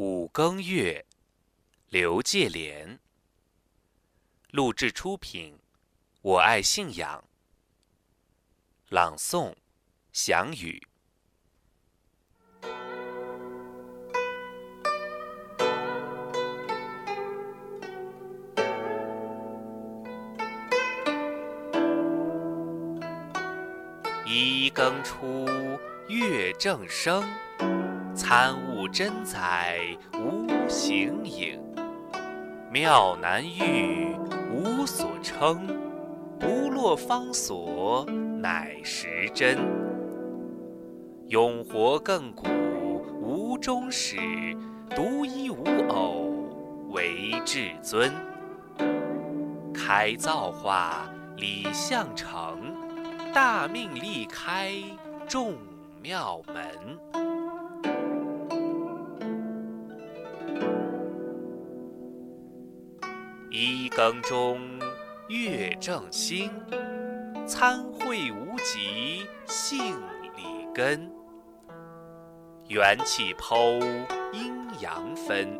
五更月，刘介莲。录制出品，我爱信仰。朗诵，祥宇。一更初，月正升。参悟真宰无形影，妙难遇无所称，不落方所乃实真。永活亘古无终始，独一无偶为至尊。开造化理相成，大命力开众妙门。更中，月正兴，参会无极，性理根。元气剖，阴阳分，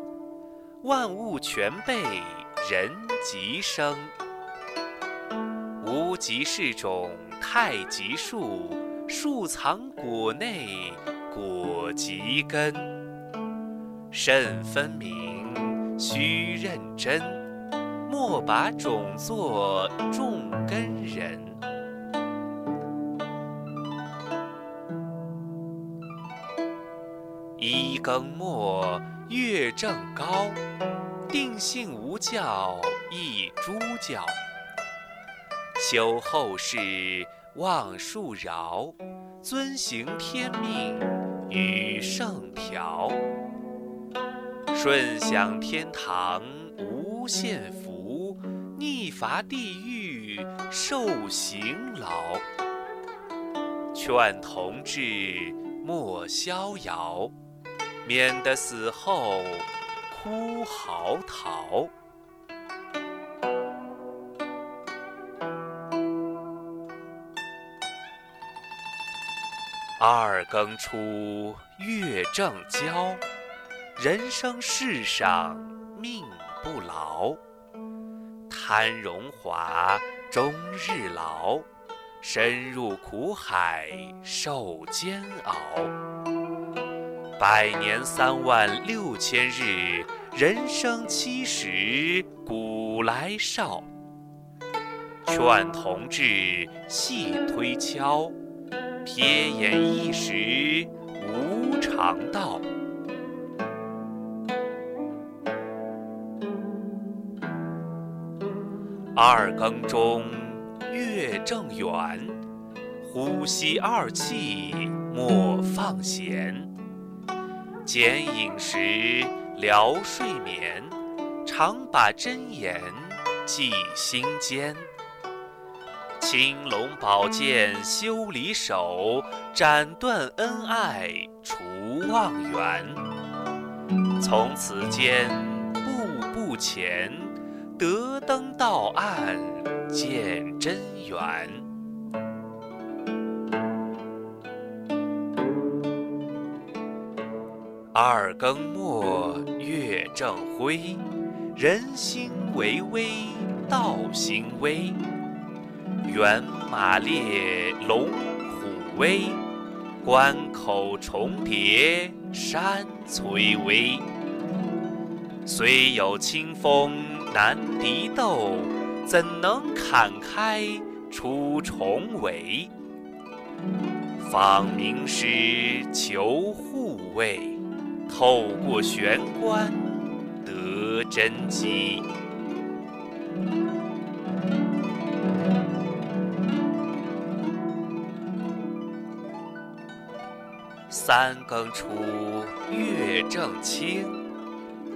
万物全备，人极生。无极是种太极树，树藏果内，果极根。肾分明，须认真。莫把种作种根人。一更末，月正高，定性无教，一诸教。修后世，望树饶，遵行天命，与圣条。顺享天堂，无限福。逆伐地狱受刑劳，劝同志莫逍遥，免得死后哭嚎啕。二更初，月正交，人生世上命不牢。贪荣华终日劳，深入苦海受煎熬。百年三万六千日，人生七十古来少。劝同志细推敲，瞥眼一时无常道。二更中，月正圆，呼吸二气莫放闲。减饮食，聊睡眠，常把真言记心间。青龙宝剑修离手，斩断恩爱除妄缘。从此间，步步前。得登道岸见真源。二更末，月正辉，人心为微，道心微。猿马列，龙虎威，关口重叠，山崔巍。虽有清风。难敌斗，怎能砍开出重围？访名师求护卫，透过玄关得真机。三更初，月正清。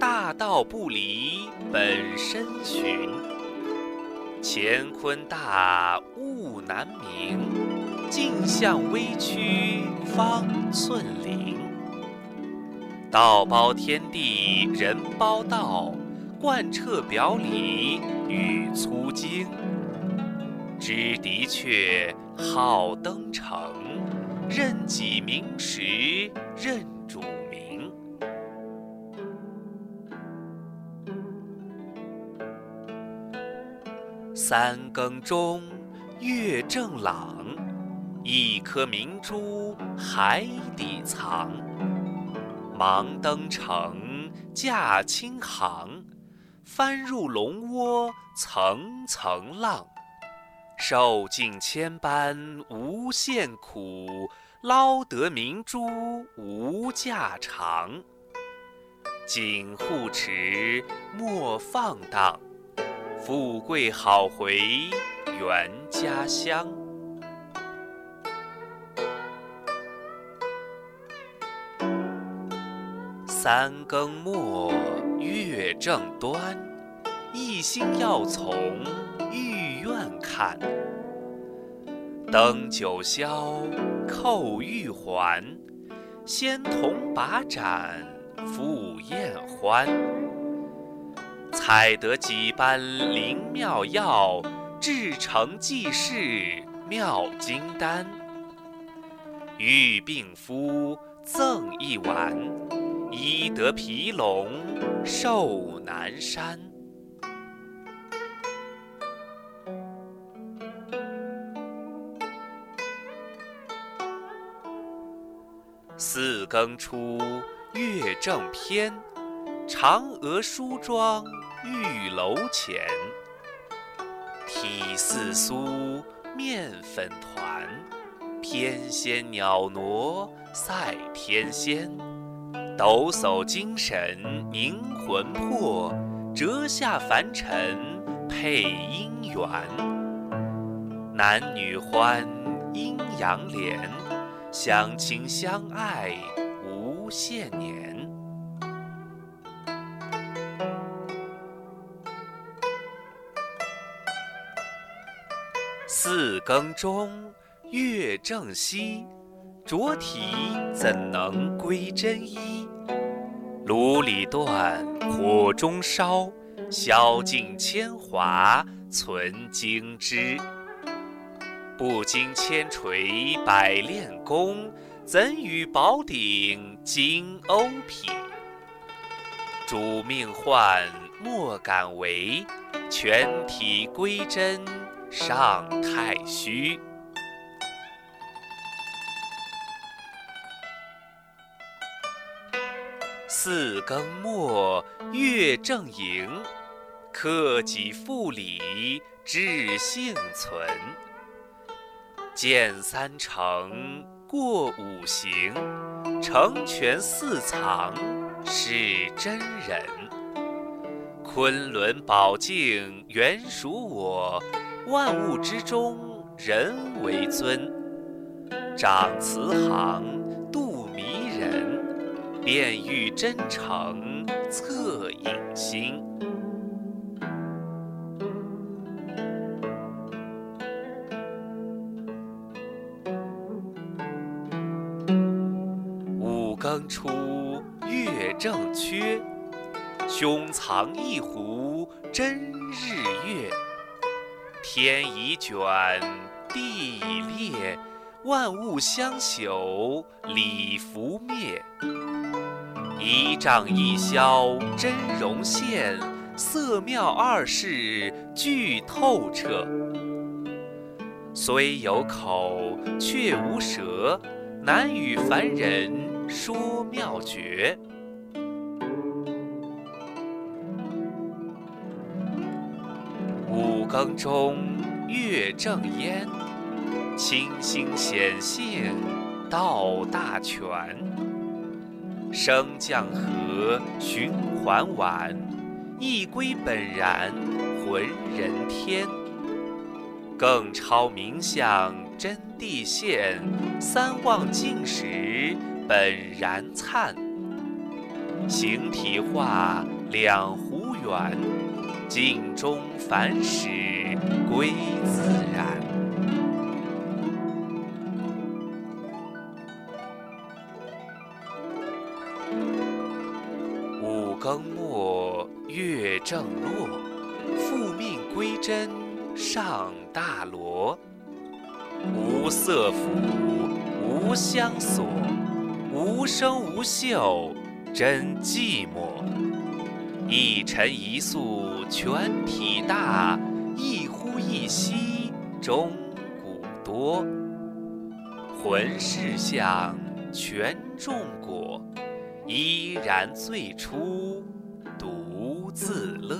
大道不离本身寻，乾坤大物难明，镜像微曲方寸灵。道包天地人包道，贯彻表里与粗精。知的确好登程，任己明时任主三更钟，月正朗，一颗明珠海底藏。忙登城，驾轻航，翻入龙窝层层浪。受尽千般无限苦，捞得明珠无价长。紧护持，莫放荡，富贵好回原家乡。三更末，月正端，一心要从玉院看。登九霄，扣玉环，仙童把盏。赴宴欢，采得几般灵妙药，制成济世妙金丹。欲病夫赠一丸，医得皮龙寿南山。四更初。月正偏，嫦娥梳妆玉楼前。体似酥，面粉团，翩跹袅娜赛天仙。抖擞精神凝魂魄，折下凡尘配姻缘。男女欢，阴阳连，相亲相爱。无限年。四更钟，月正西，浊体怎能归真衣？炉里断，火中烧，消尽铅华存精致。不经千锤百炼功。怎与宝鼎金瓯匹？主命换，莫敢违。全体归真，上太虚。四更末，月正盈，克己复礼，至幸存。见三成。过五行，成全四藏是真人。昆仑宝镜原属我，万物之中人为尊。长慈航，度迷人，便欲真诚，恻隐心。五更初月正缺，胸藏一壶真日月。天已卷，地已裂，万物相朽，礼服灭。一丈一霄真容现，色妙二世俱透彻。虽有口，却无舌，难与凡人。说妙诀。五更钟，月正烟，清心显性道大全。升降和，循环完，一归本然，浑人天。更超名相真谛现，三望尽时。本然灿，形体化两湖远，镜中凡事归自然。五更末，月正落，复命归真上大罗。无色府，无香所。无声无嗅，真寂寞。一尘一素，全体大；一呼一吸，钟鼓多。浑是相，全中果，依然最初独自乐。